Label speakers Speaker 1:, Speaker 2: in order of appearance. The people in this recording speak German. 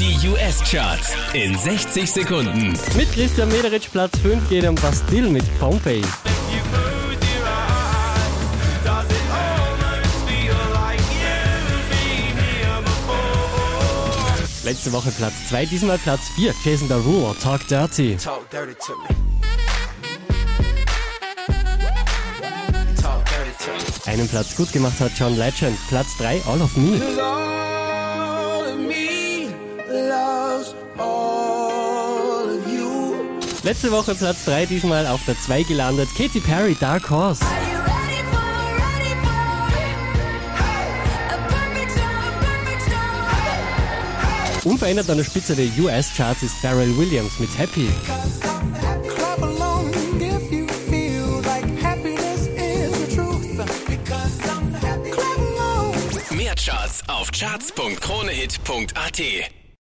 Speaker 1: Die US-Charts in 60 Sekunden.
Speaker 2: Mit Christian Mederitsch Platz 5 geht um Bastille mit Pompey. Letzte Woche Platz 2, diesmal Platz 4. Jason Derulo, Talk Dirty.
Speaker 3: Talk dirty to me. Talk dirty to me.
Speaker 2: Einen Platz gut gemacht hat John Legend. Platz 3, All of Me. Letzte Woche Platz 3, diesmal auf der 2 gelandet. Katy Perry, Dark Horse. Unverändert an der Spitze der US-Charts ist Pharrell Williams mit Happy.
Speaker 1: Mehr Charts auf charts.kronehit.at.